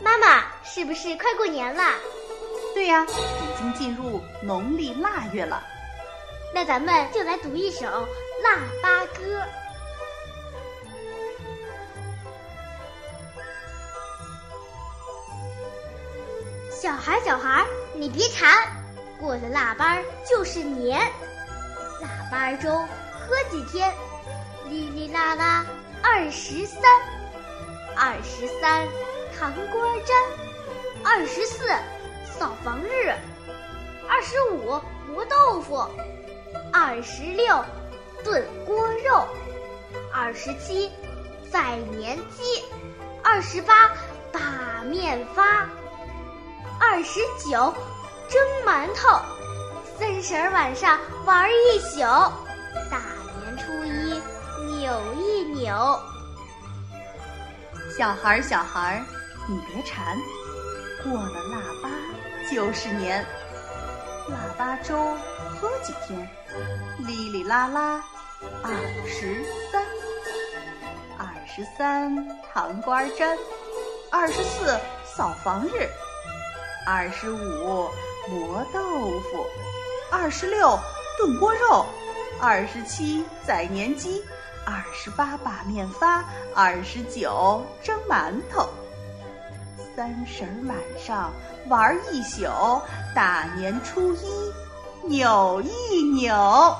妈妈，是不是快过年了？对呀，已经进入农历腊月了。那咱们就来读一首《腊八歌》。小孩，小孩，你别馋，过了腊八就是年。腊八粥喝几天，哩哩啦啦二十三，二十三糖瓜粘，二十四扫房日，二十五磨豆腐。二十六炖锅肉，二十七宰年鸡，二十八把面发，二十九蒸馒头，三十晚上玩一宿，扭一扭。小孩儿，小孩儿，你别馋，过了腊八就是年。腊八粥喝几天，哩哩啦啦二十三，二十三糖瓜粘，二十四扫房日，二十五磨豆腐，二十六炖锅肉，二十七宰年鸡，二十八把面发，二十九蒸馒头。三十晚上玩一宿，大年初一扭一扭。